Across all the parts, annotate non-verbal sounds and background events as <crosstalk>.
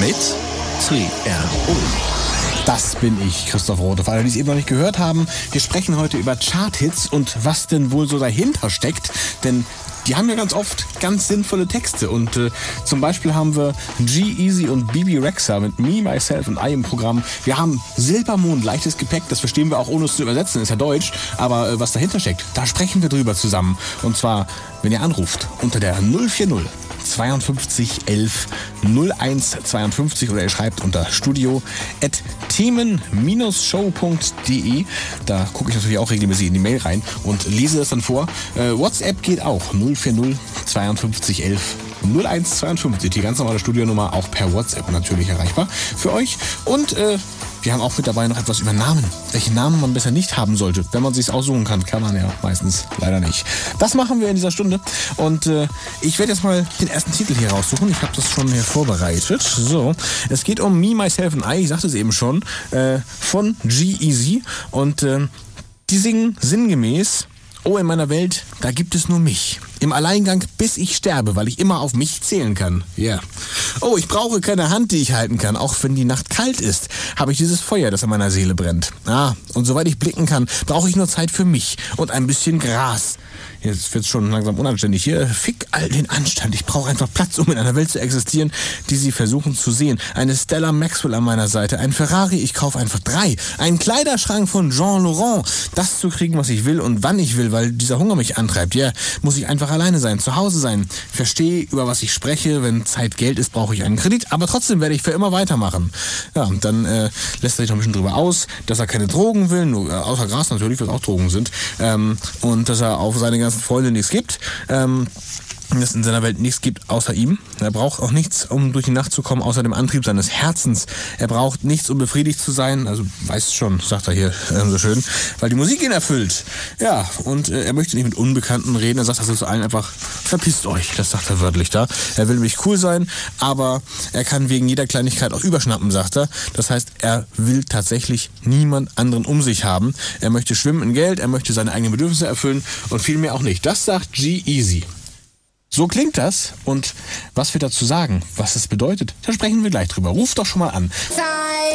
Mit CRO. Das bin ich, Christoph Rote. Für alle, die es eben noch nicht gehört haben, wir sprechen heute über Charthits und was denn wohl so dahinter steckt. Denn die haben ja ganz oft ganz sinnvolle Texte. Und äh, zum Beispiel haben wir G-Easy und Bibi Rexa mit Me, Myself und I im Programm. Wir haben Silbermond, leichtes Gepäck. Das verstehen wir auch ohne es zu übersetzen, ist ja Deutsch. Aber äh, was dahinter steckt, da sprechen wir drüber zusammen. Und zwar, wenn ihr anruft, unter der 040 52 11 01 52 oder ihr schreibt unter studio at themen-show.de. Da gucke ich natürlich auch regelmäßig in die Mail rein und lese das dann vor. Äh, WhatsApp geht auch 040 52 11 0152, die ganz normale Studionummer, auch per WhatsApp natürlich erreichbar für euch. Und äh, wir haben auch mit dabei noch etwas über Namen. Welche Namen man besser nicht haben sollte. Wenn man sich aussuchen kann, kann man ja meistens leider nicht. Das machen wir in dieser Stunde. Und äh, ich werde jetzt mal den ersten Titel hier raussuchen. Ich habe das schon hier vorbereitet. So, es geht um Me, Myself and I. Ich sagte es eben schon. Äh, von G-Easy. Und äh, die singen sinngemäß. Oh, in meiner Welt, da gibt es nur mich. Im Alleingang, bis ich sterbe, weil ich immer auf mich zählen kann. Ja. Yeah. Oh, ich brauche keine Hand, die ich halten kann. Auch wenn die Nacht kalt ist, habe ich dieses Feuer, das in meiner Seele brennt. Ah, und soweit ich blicken kann, brauche ich nur Zeit für mich und ein bisschen Gras. Jetzt wird's schon langsam unanständig hier. Fick all den Anstand. Ich brauche einfach Platz, um in einer Welt zu existieren, die sie versuchen zu sehen. Eine Stella Maxwell an meiner Seite, ein Ferrari, ich kaufe einfach drei. Ein Kleiderschrank von Jean Laurent. Das zu kriegen, was ich will und wann ich will, weil dieser Hunger mich antreibt. Ja, muss ich einfach alleine sein, zu Hause sein. Verstehe, über was ich spreche. Wenn Zeit Geld ist, brauche ich einen Kredit. Aber trotzdem werde ich für immer weitermachen. Ja, und dann äh, lässt er sich noch ein bisschen drüber aus, dass er keine Drogen will, nur, äh, außer Gras natürlich, was auch Drogen sind. Ähm, und dass er auf seine Freunde nichts gibt. Ähm, es in seiner Welt nichts gibt außer ihm. Er braucht auch nichts, um durch die Nacht zu kommen, außer dem Antrieb seines Herzens. Er braucht nichts, um befriedigt zu sein. Also weiß schon, sagt er hier äh, so schön, weil die Musik ihn erfüllt. Ja, und äh, er möchte nicht mit Unbekannten reden. Er sagt also zu allen einfach, verpisst euch. Das sagt er wörtlich da. Er will nämlich cool sein, aber er kann wegen jeder Kleinigkeit auch überschnappen, sagt er. Das heißt, er will tatsächlich niemand anderen um sich haben. Er möchte schwimmen in Geld, er möchte seine eigenen Bedürfnisse erfüllen und viel mehr auch nicht. Das sagt G-Easy. So klingt das. Und was wir dazu sagen, was es bedeutet, da sprechen wir gleich drüber. Ruf doch schon mal an.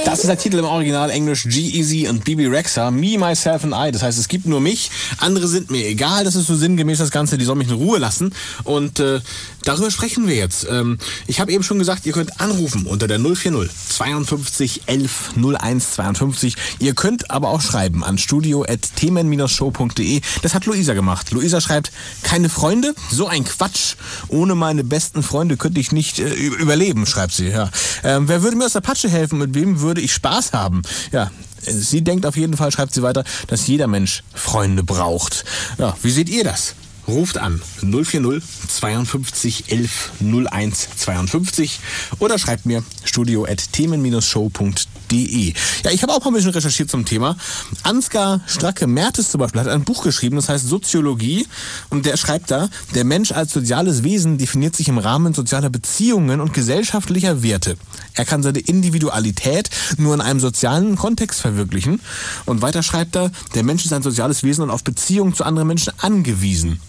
Das ist der Titel im Original Englisch G-Easy und BB Rexa. Me, Myself and I. Das heißt, es gibt nur mich. Andere sind mir egal. Das ist so sinngemäß das Ganze. Die sollen mich in Ruhe lassen. Und äh, darüber sprechen wir jetzt. Ähm, ich habe eben schon gesagt, ihr könnt anrufen unter der 040 52 11 01 52. Ihr könnt aber auch schreiben an studio.themen-show.de. Das hat Luisa gemacht. Luisa schreibt, keine Freunde? So ein Quatsch. Ohne meine besten Freunde könnte ich nicht äh, überleben, schreibt sie. Ja. Ähm, wer würde mir aus der Patsche helfen? Mit wem würde ich Spaß haben? Ja, sie denkt auf jeden Fall, schreibt sie weiter, dass jeder Mensch Freunde braucht. Ja, wie seht ihr das? Ruft an 040 52 11 01 52 oder schreibt mir studio at themen-show.de. Ja, ich habe auch mal ein bisschen recherchiert zum Thema. Ansgar Stracke-Mertes zum Beispiel hat ein Buch geschrieben, das heißt Soziologie und der schreibt da, der Mensch als soziales Wesen definiert sich im Rahmen sozialer Beziehungen und gesellschaftlicher Werte. Er kann seine Individualität nur in einem sozialen Kontext verwirklichen und weiter schreibt er, der Mensch ist ein soziales Wesen und auf Beziehungen zu anderen Menschen angewiesen.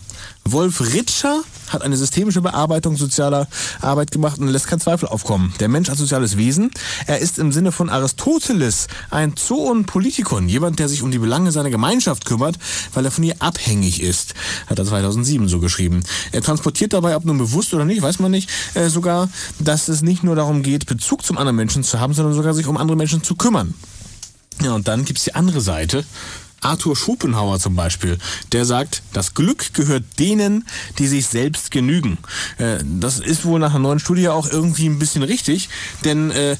Wolf Ritscher hat eine systemische Bearbeitung sozialer Arbeit gemacht und lässt keinen Zweifel aufkommen. Der Mensch als soziales Wesen, er ist im Sinne von Aristoteles ein Zoon Politikon, jemand, der sich um die Belange seiner Gemeinschaft kümmert, weil er von ihr abhängig ist, hat er 2007 so geschrieben. Er transportiert dabei, ob nun bewusst oder nicht, weiß man nicht, äh, sogar, dass es nicht nur darum geht, Bezug zum anderen Menschen zu haben, sondern sogar sich um andere Menschen zu kümmern. Ja, und dann gibt's die andere Seite. Arthur Schopenhauer zum Beispiel, der sagt, das Glück gehört denen, die sich selbst genügen. Äh, das ist wohl nach einer neuen Studie auch irgendwie ein bisschen richtig, denn äh,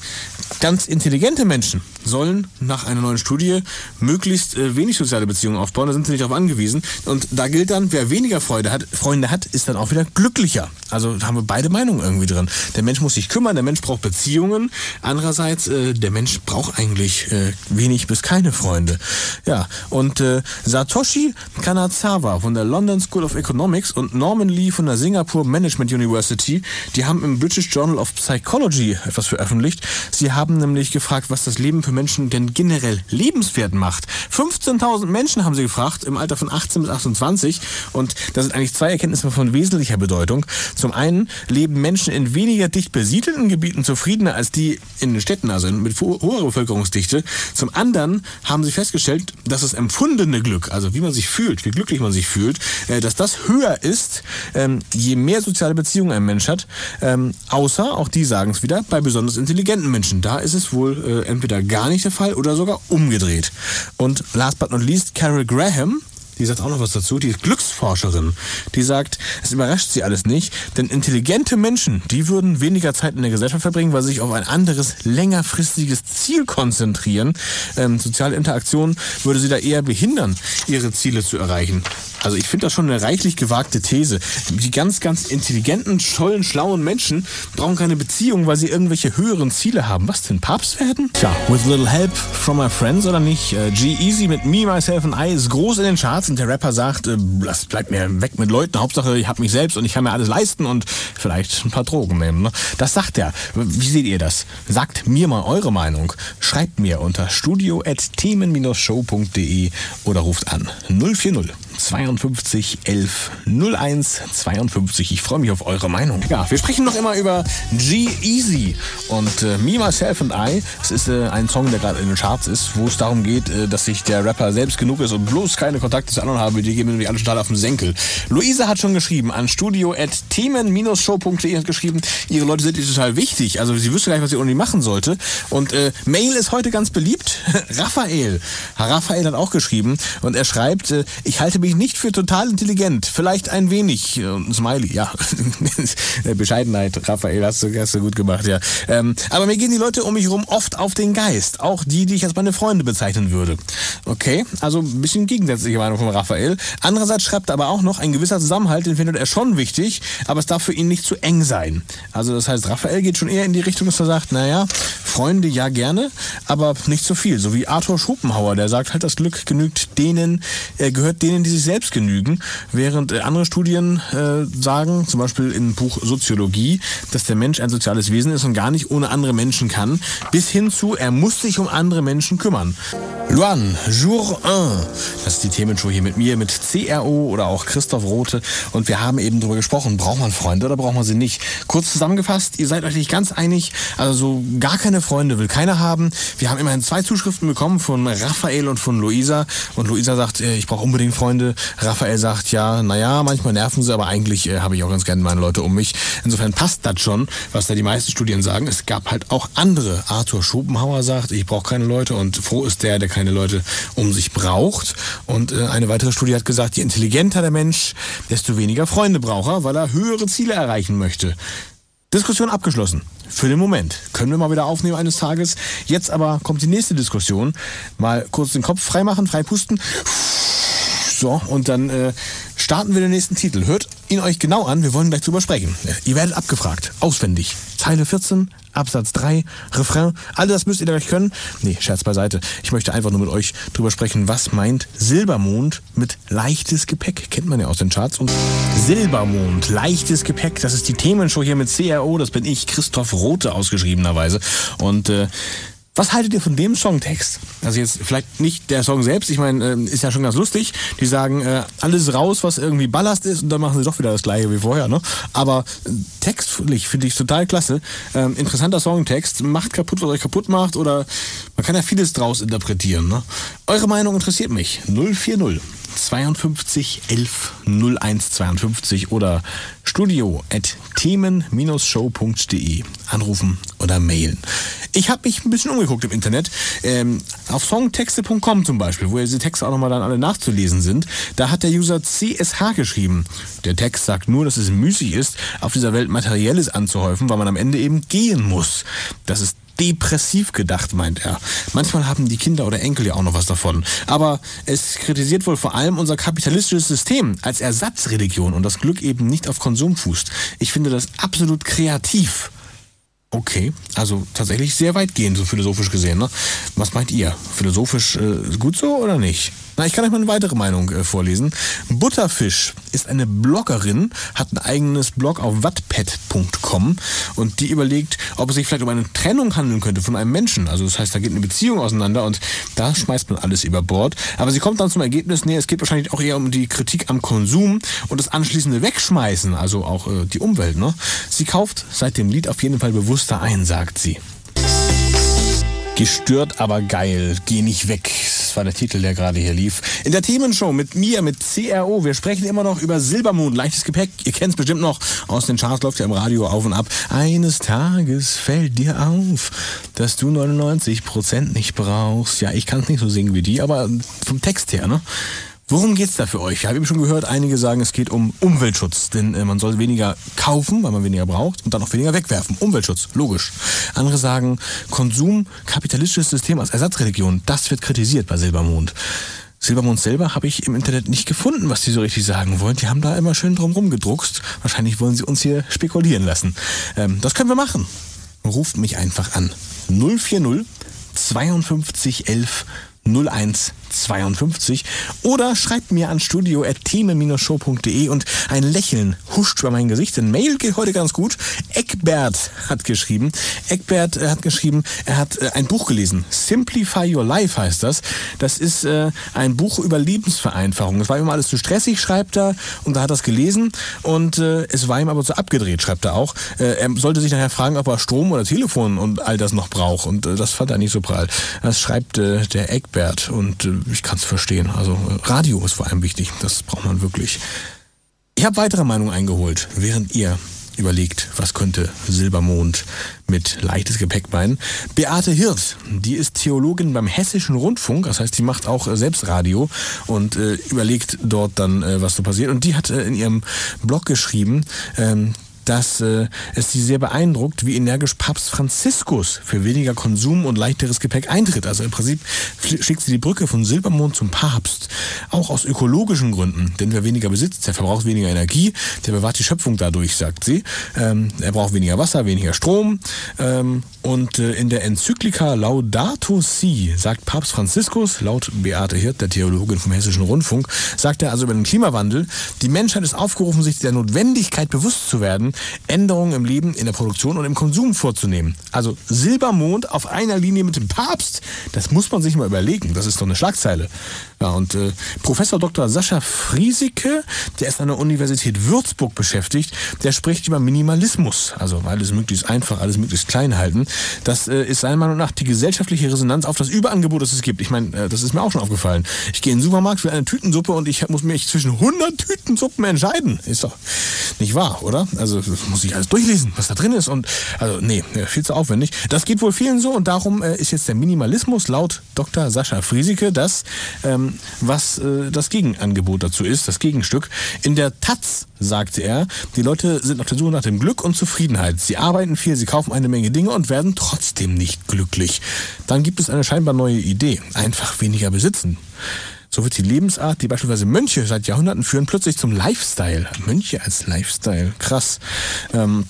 ganz intelligente Menschen, sollen nach einer neuen Studie möglichst äh, wenig soziale Beziehungen aufbauen. Da sind sie nicht darauf angewiesen. Und da gilt dann, wer weniger Freude hat, Freunde hat, ist dann auch wieder glücklicher. Also haben wir beide Meinungen irgendwie drin. Der Mensch muss sich kümmern, der Mensch braucht Beziehungen. Andererseits, äh, der Mensch braucht eigentlich äh, wenig bis keine Freunde. Ja, und äh, Satoshi Kanazawa von der London School of Economics und Norman Lee von der Singapore Management University, die haben im British Journal of Psychology etwas veröffentlicht. Sie haben nämlich gefragt, was das Leben für Menschen denn generell lebenswert macht. 15.000 Menschen haben sie gefragt im Alter von 18 bis 28 und das sind eigentlich zwei Erkenntnisse von wesentlicher Bedeutung. Zum einen leben Menschen in weniger dicht besiedelten Gebieten zufriedener als die in den Städten, also mit hoher Bevölkerungsdichte. Zum anderen haben sie festgestellt, dass das empfundene Glück, also wie man sich fühlt, wie glücklich man sich fühlt, äh, dass das höher ist, ähm, je mehr soziale Beziehungen ein Mensch hat. Ähm, außer, auch die sagen es wieder, bei besonders intelligenten Menschen. Da ist es wohl äh, entweder gar nicht der Fall oder sogar umgedreht. Und last but not least, Carol Graham, die sagt auch noch was dazu, die ist Glücksforscherin. Die sagt, es überrascht sie alles nicht, denn intelligente Menschen, die würden weniger Zeit in der Gesellschaft verbringen, weil sie sich auf ein anderes, längerfristiges Ziel konzentrieren. Ähm, soziale Interaktion würde sie da eher behindern, ihre Ziele zu erreichen. Also ich finde das schon eine reichlich gewagte These. Die ganz, ganz intelligenten, schollen, schlauen Menschen brauchen keine Beziehung, weil sie irgendwelche höheren Ziele haben. Was denn, Papst werden? Tja, with little help from my friends oder nicht? Äh, G-Easy mit Me, Myself and I ist groß in den Charts und der Rapper sagt, äh, lasst, bleibt mir weg mit Leuten, Hauptsache ich habe mich selbst und ich kann mir alles leisten und vielleicht ein paar Drogen nehmen. Ne? Das sagt er. Wie seht ihr das? Sagt mir mal eure Meinung. Schreibt mir unter studio.themen-show.de oder ruft an 040 52 11 01 52. Ich freue mich auf eure Meinung. Ja, wir sprechen noch immer über G-Easy und äh, Me, Myself and I. Es ist äh, ein Song, der gerade in den Charts ist, wo es darum geht, äh, dass sich der Rapper selbst genug ist und bloß keine Kontakte zu anderen habe. Die geben nämlich alle total auf den Senkel. Luisa hat schon geschrieben an studio.themen-show.de hat geschrieben, ihre Leute sind ihr total wichtig. Also sie wüsste gar nicht, was sie ohne die machen sollte. Und äh, Mail ist heute ganz beliebt. <laughs> Raphael. Raphael hat auch geschrieben und er schreibt, äh, ich halte mich nicht für total intelligent. Vielleicht ein wenig. Äh, Smiley, ja. <laughs> Bescheidenheit, Raphael, hast du, hast du gut gemacht, ja. Ähm, aber mir gehen die Leute um mich herum oft auf den Geist. Auch die, die ich als meine Freunde bezeichnen würde. Okay, also ein bisschen gegensätzliche Meinung von Raphael. Andererseits schreibt er aber auch noch, ein gewisser Zusammenhalt, den findet er schon wichtig, aber es darf für ihn nicht zu eng sein. Also das heißt, Raphael geht schon eher in die Richtung, dass er sagt, naja, Freunde ja gerne, aber nicht zu viel. So wie Arthur Schopenhauer, der sagt halt, das Glück genügt denen, äh, gehört denen, die sich selbst genügen, während äh, andere Studien äh, sagen, zum Beispiel im Buch Soziologie, dass der Mensch ein soziales Wesen ist und gar nicht ohne andere Menschen kann, bis hin zu, er muss sich um andere Menschen kümmern. Luan, Jour 1, das ist die Themenshow hier mit mir, mit CRO oder auch Christoph Rote und wir haben eben darüber gesprochen, braucht man Freunde oder braucht man sie nicht? Kurz zusammengefasst, ihr seid euch nicht ganz einig, also so gar keine Freunde will keiner haben. Wir haben immerhin zwei Zuschriften bekommen von Raphael und von Luisa und Luisa sagt, äh, ich brauche unbedingt Freunde. Raphael sagt, ja, naja, manchmal nerven sie, aber eigentlich äh, habe ich auch ganz gerne meine Leute um mich. Insofern passt das schon, was da die meisten Studien sagen. Es gab halt auch andere. Arthur Schopenhauer sagt, ich brauche keine Leute und froh ist der, der keine Leute um sich braucht. Und äh, eine weitere Studie hat gesagt, je intelligenter der Mensch, desto weniger Freunde braucht er, weil er höhere Ziele erreichen möchte. Diskussion abgeschlossen. Für den Moment. Können wir mal wieder aufnehmen eines Tages. Jetzt aber kommt die nächste Diskussion. Mal kurz den Kopf freimachen, freipusten. So, und dann äh, starten wir den nächsten Titel. Hört ihn euch genau an, wir wollen gleich drüber sprechen. Ihr werdet abgefragt, auswendig. Zeile 14, Absatz 3, Refrain, all das müsst ihr euch können. Nee, Scherz beiseite. Ich möchte einfach nur mit euch drüber sprechen, was meint Silbermond mit leichtes Gepäck. Kennt man ja aus den Charts. Und Silbermond, leichtes Gepäck, das ist die Themenshow hier mit CRO. Das bin ich, Christoph Rote, ausgeschriebenerweise. Und äh, was haltet ihr von dem Songtext? Also jetzt vielleicht nicht der Song selbst, ich meine, äh, ist ja schon ganz lustig. Die sagen, äh, alles raus, was irgendwie Ballast ist und dann machen sie doch wieder das gleiche wie vorher. Ne? Aber äh, textlich finde ich total klasse. Ähm, interessanter Songtext, macht kaputt, was euch kaputt macht oder man kann ja vieles draus interpretieren. Ne? Eure Meinung interessiert mich. 040 52 11 01 52 oder studio at themen-show.de anrufen oder mailen. Ich habe mich ein bisschen umgeguckt im Internet. Ähm, auf songtexte.com zum Beispiel, wo ja diese Texte auch nochmal dann alle nachzulesen sind, da hat der User CSH geschrieben. Der Text sagt nur, dass es müßig ist, auf dieser Welt Materielles anzuhäufen, weil man am Ende eben gehen muss. Das ist depressiv gedacht, meint er. Manchmal haben die Kinder oder Enkel ja auch noch was davon. Aber es kritisiert wohl vor allem unser kapitalistisches System als Ersatzreligion und das Glück eben nicht auf Konsum fußt. Ich finde das absolut kreativ. Okay, also tatsächlich sehr weitgehend, so philosophisch gesehen. Ne? Was meint ihr? Philosophisch äh, gut so oder nicht? Na, ich kann euch mal eine weitere Meinung äh, vorlesen. Butterfisch ist eine Bloggerin, hat ein eigenes Blog auf wattpad.com und die überlegt, ob es sich vielleicht um eine Trennung handeln könnte von einem Menschen. Also das heißt, da geht eine Beziehung auseinander und da schmeißt man alles über Bord. Aber sie kommt dann zum Ergebnis, nee, es geht wahrscheinlich auch eher um die Kritik am Konsum und das anschließende Wegschmeißen, also auch äh, die Umwelt. Ne? Sie kauft seit dem Lied auf jeden Fall bewusster ein, sagt sie. Gestört, aber geil. Geh nicht weg. Das war der Titel, der gerade hier lief. In der Themenshow mit mir, mit CRO. Wir sprechen immer noch über Silbermond, leichtes Gepäck. Ihr kennt es bestimmt noch. Aus den Charts läuft ja im Radio auf und ab. Eines Tages fällt dir auf, dass du 99% nicht brauchst. Ja, ich kann es nicht so singen wie die, aber vom Text her, ne? Worum geht's da für euch? Ich habe eben schon gehört, einige sagen, es geht um Umweltschutz, denn äh, man soll weniger kaufen, weil man weniger braucht und dann auch weniger wegwerfen. Umweltschutz, logisch. Andere sagen, Konsum, kapitalistisches System als Ersatzreligion, das wird kritisiert bei Silbermond. Silbermond selber habe ich im Internet nicht gefunden, was die so richtig sagen wollen. Die haben da immer schön drum rumgedruckst. Wahrscheinlich wollen sie uns hier spekulieren lassen. Ähm, das können wir machen. Ruft mich einfach an. 040 52 11 01 52 oder schreibt mir an studio.theme-show.de und ein Lächeln huscht über mein Gesicht. Denn Mail geht heute ganz gut. Eckbert hat geschrieben. Eckbert äh, hat geschrieben, er hat äh, ein Buch gelesen. Simplify Your Life heißt das. Das ist äh, ein Buch über Lebensvereinfachung. Das war ihm alles zu stressig, schreibt er. Und da hat er es gelesen und es war ihm aber zu abgedreht, schreibt er auch. Er sollte sich nachher fragen, ob er Strom oder Telefon und all das noch braucht. Und das fand er nicht so prall. Das schreibt der Eckbert und äh, ich kann es verstehen. Also Radio ist vor allem wichtig. Das braucht man wirklich. Ich habe weitere Meinungen eingeholt, während ihr überlegt, was könnte Silbermond mit leichtes Gepäck meinen. Beate Hirt, die ist Theologin beim Hessischen Rundfunk, das heißt, die macht auch äh, selbst Radio und äh, überlegt dort dann, äh, was so passiert. Und die hat äh, in ihrem Blog geschrieben, ähm, dass äh, es sie sehr beeindruckt, wie energisch Papst Franziskus für weniger Konsum und leichteres Gepäck eintritt. Also im Prinzip schickt sie die Brücke von Silbermond zum Papst. Auch aus ökologischen Gründen. Denn wer weniger besitzt, der verbraucht weniger Energie, der bewahrt die Schöpfung dadurch, sagt sie. Ähm, er braucht weniger Wasser, weniger Strom. Ähm, und äh, in der Enzyklika Laudato Si sagt Papst Franziskus, laut Beate Hirt, der Theologin vom Hessischen Rundfunk, sagt er also über den Klimawandel, die Menschheit ist aufgerufen, sich der Notwendigkeit bewusst zu werden, Änderungen im Leben, in der Produktion und im Konsum vorzunehmen. Also Silbermond auf einer Linie mit dem Papst, das muss man sich mal überlegen. Das ist doch eine Schlagzeile. Ja, und äh, Professor Dr. Sascha Friesike, der ist an der Universität Würzburg beschäftigt, der spricht über Minimalismus. Also alles möglichst einfach, alles möglichst klein halten. Das äh, ist seiner Meinung nach die gesellschaftliche Resonanz auf das Überangebot, das es gibt. Ich meine, äh, das ist mir auch schon aufgefallen. Ich gehe in den Supermarkt für eine Tütensuppe und ich muss mich zwischen 100 Tütensuppen entscheiden. Ist doch nicht wahr, oder? Also muss ich alles durchlesen, was da drin ist. Und also nee, viel zu aufwendig. Das geht wohl vielen so und darum äh, ist jetzt der Minimalismus laut Dr. Sascha Friesike das, ähm, was äh, das Gegenangebot dazu ist, das Gegenstück. In der Taz sagte er, die Leute sind auf der Suche nach dem Glück und Zufriedenheit. Sie arbeiten viel, sie kaufen eine Menge Dinge und werden trotzdem nicht glücklich. Dann gibt es eine scheinbar neue Idee. Einfach weniger besitzen. So wird die Lebensart, die beispielsweise Mönche seit Jahrhunderten führen, plötzlich zum Lifestyle. Mönche als Lifestyle. Krass. Ähm,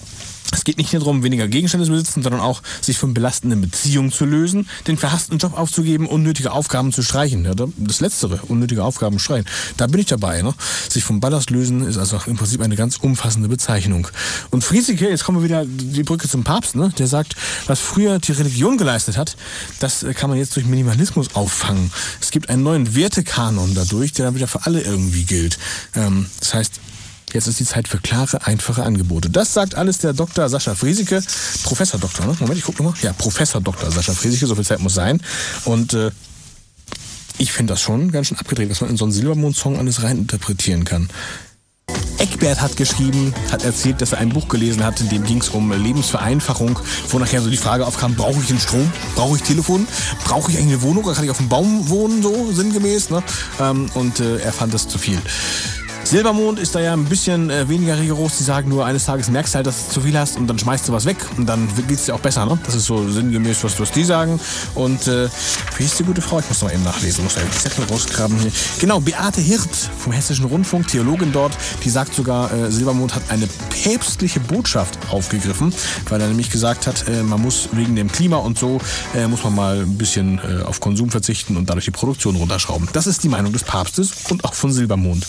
es geht nicht nur darum, weniger Gegenstände zu besitzen, sondern auch, sich von belastenden Beziehungen zu lösen, den verhassten Job aufzugeben, unnötige Aufgaben zu streichen. Ja, das Letztere, unnötige Aufgaben streichen. Da bin ich dabei. Ne? Sich vom Ballast lösen ist also im Prinzip eine ganz umfassende Bezeichnung. Und Friesike, jetzt kommen wir wieder die Brücke zum Papst, ne? der sagt, was früher die Religion geleistet hat, das kann man jetzt durch Minimalismus auffangen. Es gibt einen neuen Wertekanon dadurch, der dann wieder für alle irgendwie gilt. Ähm, das heißt, Jetzt ist die Zeit für klare, einfache Angebote. Das sagt alles der Dr. Sascha Friesike. Professor Doktor, ne? Moment, ich gucke nochmal. Ja, Professor Dr. Sascha Friesike, so viel Zeit muss sein. Und äh, ich finde das schon ganz schön abgedreht, was man in so einen Silbermond-Song alles reininterpretieren kann. Eckbert hat geschrieben, hat erzählt, dass er ein Buch gelesen hat, in dem ging es um Lebensvereinfachung, wo nachher so die Frage aufkam, brauche ich den Strom? Brauche ich Telefon? Brauche ich eigentlich eine Wohnung? Oder kann ich auf dem Baum wohnen, so sinngemäß? Ne? Ähm, und äh, er fand das zu viel. Silbermond ist da ja ein bisschen äh, weniger rigoros. Die sagen nur, eines Tages merkst du halt, dass du zu viel hast und dann schmeißt du was weg und dann geht es dir auch besser. Ne? Das ist so sinngemäß, was, was die sagen. Und äh, wie ist die gute Frau? Ich muss noch mal eben nachlesen, muss ja den Zettel rausgraben hier. Genau, Beate Hirt vom Hessischen Rundfunk, Theologin dort, die sagt sogar, äh, Silbermond hat eine päpstliche Botschaft aufgegriffen, weil er nämlich gesagt hat, äh, man muss wegen dem Klima und so, äh, muss man mal ein bisschen äh, auf Konsum verzichten und dadurch die Produktion runterschrauben. Das ist die Meinung des Papstes und auch von Silbermond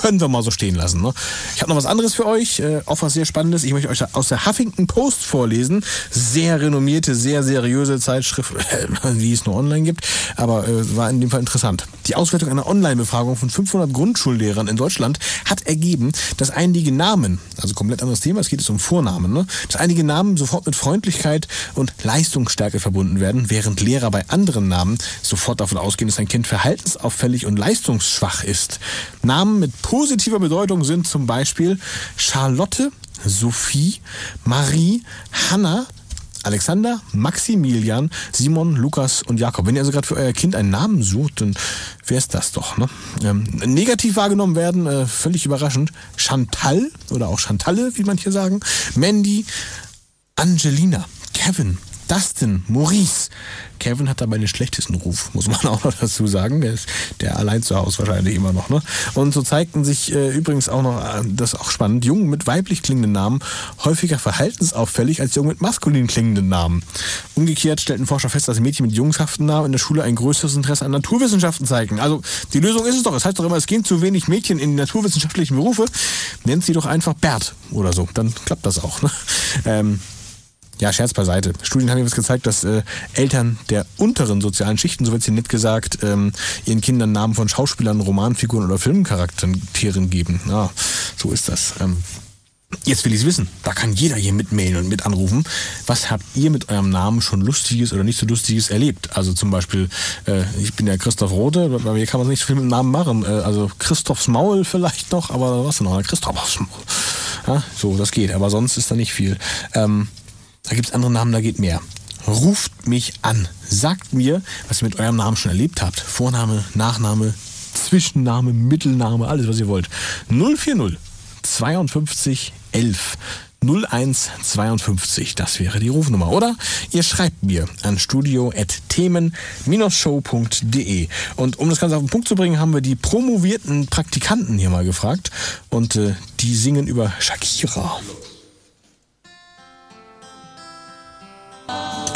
können wir mal so stehen lassen. Ne? Ich habe noch was anderes für euch, äh, auch was sehr Spannendes. Ich möchte euch aus der Huffington Post vorlesen. Sehr renommierte, sehr seriöse Zeitschrift, <laughs> wie es nur online gibt, aber äh, war in dem Fall interessant. Die Auswertung einer Online-Befragung von 500 Grundschullehrern in Deutschland hat ergeben, dass einige Namen, also komplett anderes Thema, es geht jetzt um Vornamen, ne? dass einige Namen sofort mit Freundlichkeit und Leistungsstärke verbunden werden, während Lehrer bei anderen Namen sofort davon ausgehen, dass ein Kind verhaltensauffällig und leistungsschwach ist. Namen mit positiver Bedeutung sind zum Beispiel Charlotte, Sophie, Marie, Hannah, Alexander, Maximilian, Simon, Lukas und Jakob. Wenn ihr also gerade für euer Kind einen Namen sucht, dann wäre es das doch. Ne? Ähm, negativ wahrgenommen werden, äh, völlig überraschend, Chantal oder auch Chantalle, wie manche sagen, Mandy, Angelina, Kevin, Dustin, Maurice. Kevin hat dabei den schlechtesten Ruf, muss man auch noch dazu sagen. Der ist der allein zu Hause wahrscheinlich immer noch. Ne? Und so zeigten sich äh, übrigens auch noch, äh, das ist auch spannend, Jungen mit weiblich klingenden Namen häufiger verhaltensauffällig als Jungen mit maskulin klingenden Namen. Umgekehrt stellten Forscher fest, dass Mädchen mit jungshaften Namen in der Schule ein größeres Interesse an Naturwissenschaften zeigen. Also die Lösung ist es doch. Es heißt doch immer, es gehen zu wenig Mädchen in die naturwissenschaftlichen Berufe. Nennt sie doch einfach Bert oder so. Dann klappt das auch. Ne? Ähm, ja, Scherz beiseite. Studien haben jetzt gezeigt, dass äh, Eltern der unteren sozialen Schichten, so wird sie nett gesagt, ähm, ihren Kindern Namen von Schauspielern, Romanfiguren oder Filmcharakteren geben. Ja, so ist das. Ähm, Jetzt will ich es wissen. Da kann jeder hier mitmailen und mit anrufen. Was habt ihr mit eurem Namen schon Lustiges oder nicht so Lustiges erlebt? Also zum Beispiel, äh, ich bin ja Christoph Rote, bei mir kann man nicht so viel mit dem Namen machen. Äh, also Christophs Maul vielleicht noch, aber was denn noch? Christophs Maul. Ja, so, das geht. Aber sonst ist da nicht viel. Ähm, da gibt es andere Namen, da geht mehr. Ruft mich an. Sagt mir, was ihr mit eurem Namen schon erlebt habt. Vorname, Nachname, Zwischenname, Mittelname, alles, was ihr wollt. 040 52 11 01 52, das wäre die Rufnummer. Oder ihr schreibt mir an studio.themen-show.de. Und um das Ganze auf den Punkt zu bringen, haben wir die promovierten Praktikanten hier mal gefragt. Und äh, die singen über Shakira.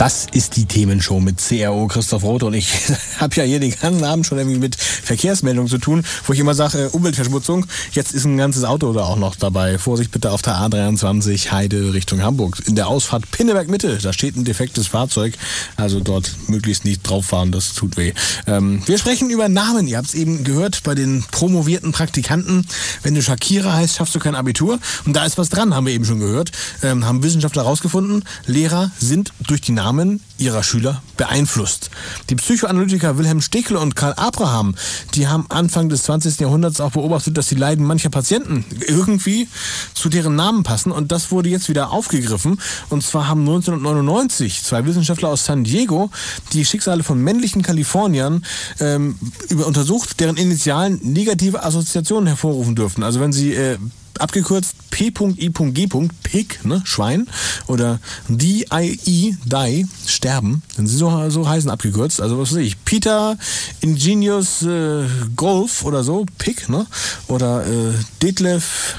Das ist die Themenshow mit CRO Christoph Roth und ich <laughs> habe ja hier den ganzen Abend schon irgendwie mit Verkehrsmeldungen zu tun, wo ich immer sage, äh, Umweltverschmutzung, jetzt ist ein ganzes Auto da auch noch dabei. Vorsicht bitte auf der A23 Heide Richtung Hamburg. In der Ausfahrt Pinneberg Mitte, da steht ein defektes Fahrzeug, also dort möglichst nicht drauf fahren, das tut weh. Ähm, wir sprechen über Namen, ihr habt es eben gehört bei den promovierten Praktikanten. Wenn du Shakira heißt, schaffst du kein Abitur und da ist was dran, haben wir eben schon gehört, ähm, haben Wissenschaftler herausgefunden, Lehrer sind durch die Namen Namen ihrer Schüler beeinflusst. Die Psychoanalytiker Wilhelm Stickel und Karl Abraham, die haben Anfang des 20. Jahrhunderts auch beobachtet, dass die Leiden mancher Patienten irgendwie zu deren Namen passen und das wurde jetzt wieder aufgegriffen. Und zwar haben 1999 zwei Wissenschaftler aus San Diego die Schicksale von männlichen Kaliforniern ähm, untersucht, deren Initialen negative Assoziationen hervorrufen dürften. Also wenn sie äh, abgekürzt P.I.G. Pig, ne, Schwein, oder D.I.E. Die, sterben, wenn sie so, so heißen abgekürzt, also was weiß ich, Peter Ingenious äh, Golf oder so, Pig, ne, oder äh, Detlef,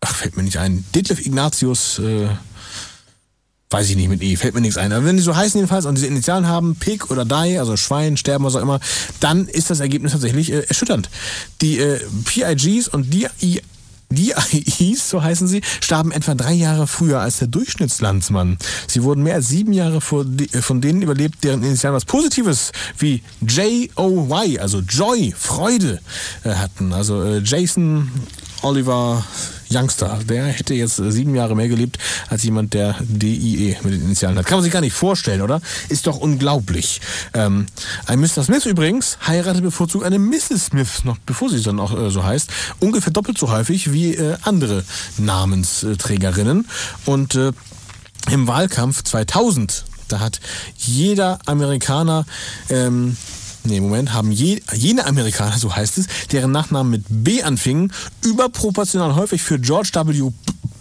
ach, fällt mir nicht ein, Detlef Ignatius, äh, weiß ich nicht mit E, fällt mir nichts ein. Aber wenn die so heißen jedenfalls und diese Initialen haben, Pig oder Die, also Schwein, Sterben, was auch immer, dann ist das Ergebnis tatsächlich äh, erschütternd. Die äh, PIGs und die die AIs, so heißen sie, starben etwa drei Jahre früher als der Durchschnittslandsmann. Sie wurden mehr als sieben Jahre von denen überlebt, deren Initialen was Positives wie J-O-Y, also Joy, Freude äh, hatten. Also äh, Jason, Oliver, Youngster, der hätte jetzt sieben Jahre mehr gelebt als jemand, der DIE mit den Initialen hat. Kann man sich gar nicht vorstellen, oder? Ist doch unglaublich. Ähm, ein Mr. Smith übrigens heiratet bevorzugt eine Mrs. Smith, noch bevor sie dann auch äh, so heißt, ungefähr doppelt so häufig wie äh, andere Namensträgerinnen. Und äh, im Wahlkampf 2000 da hat jeder Amerikaner ähm, nee, Moment, haben je, jene Amerikaner, so heißt es, deren Nachnamen mit B anfingen, überproportional häufig für George W.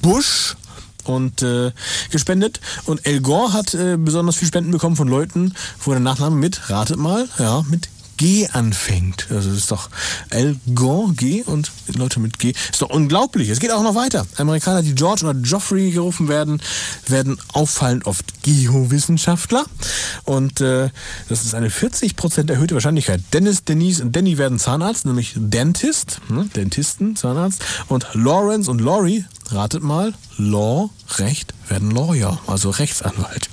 Bush und äh, gespendet. Und El Gore hat äh, besonders viel Spenden bekommen von Leuten, wo der Nachname mit, ratet mal, ja, mit G anfängt. Also das ist doch El G und Leute mit G. Ist doch unglaublich. Es geht auch noch weiter. Amerikaner, die George oder Geoffrey gerufen werden, werden auffallend oft Geowissenschaftler. Und äh, das ist eine 40% erhöhte Wahrscheinlichkeit. Dennis, Denise und Danny werden Zahnarzt, nämlich Dentist, ne? Dentisten, Zahnarzt. Und Lawrence und Laurie, ratet mal, Law, Recht, werden Lawyer, also Rechtsanwalt.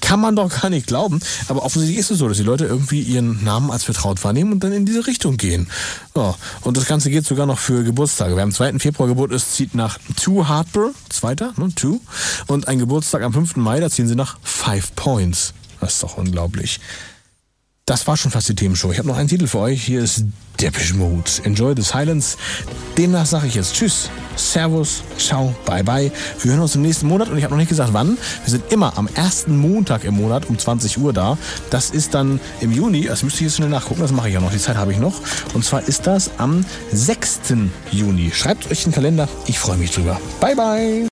Kann man doch gar nicht glauben, aber offensichtlich ist es so, dass die Leute irgendwie ihren Namen als vertraut wahrnehmen und dann in diese Richtung gehen. Ja, und das Ganze geht sogar noch für Geburtstage. Wer am 2. Februar Geburt ist, zieht nach Two Hartburg, zweiter, ne, Two. Und ein Geburtstag am 5. Mai, da ziehen sie nach Five Points. Das ist doch unglaublich. Das war schon fast die Themenshow. Ich habe noch einen Titel für euch. Hier ist Depeche Mode. Enjoy the Silence. Demnach sage ich jetzt Tschüss, Servus, Ciao, Bye Bye. Wir hören uns im nächsten Monat und ich habe noch nicht gesagt wann. Wir sind immer am ersten Montag im Monat um 20 Uhr da. Das ist dann im Juni. Das müsste ich jetzt schnell nachgucken. Das mache ich ja noch. Die Zeit habe ich noch. Und zwar ist das am 6. Juni. Schreibt euch den Kalender. Ich freue mich drüber. Bye Bye.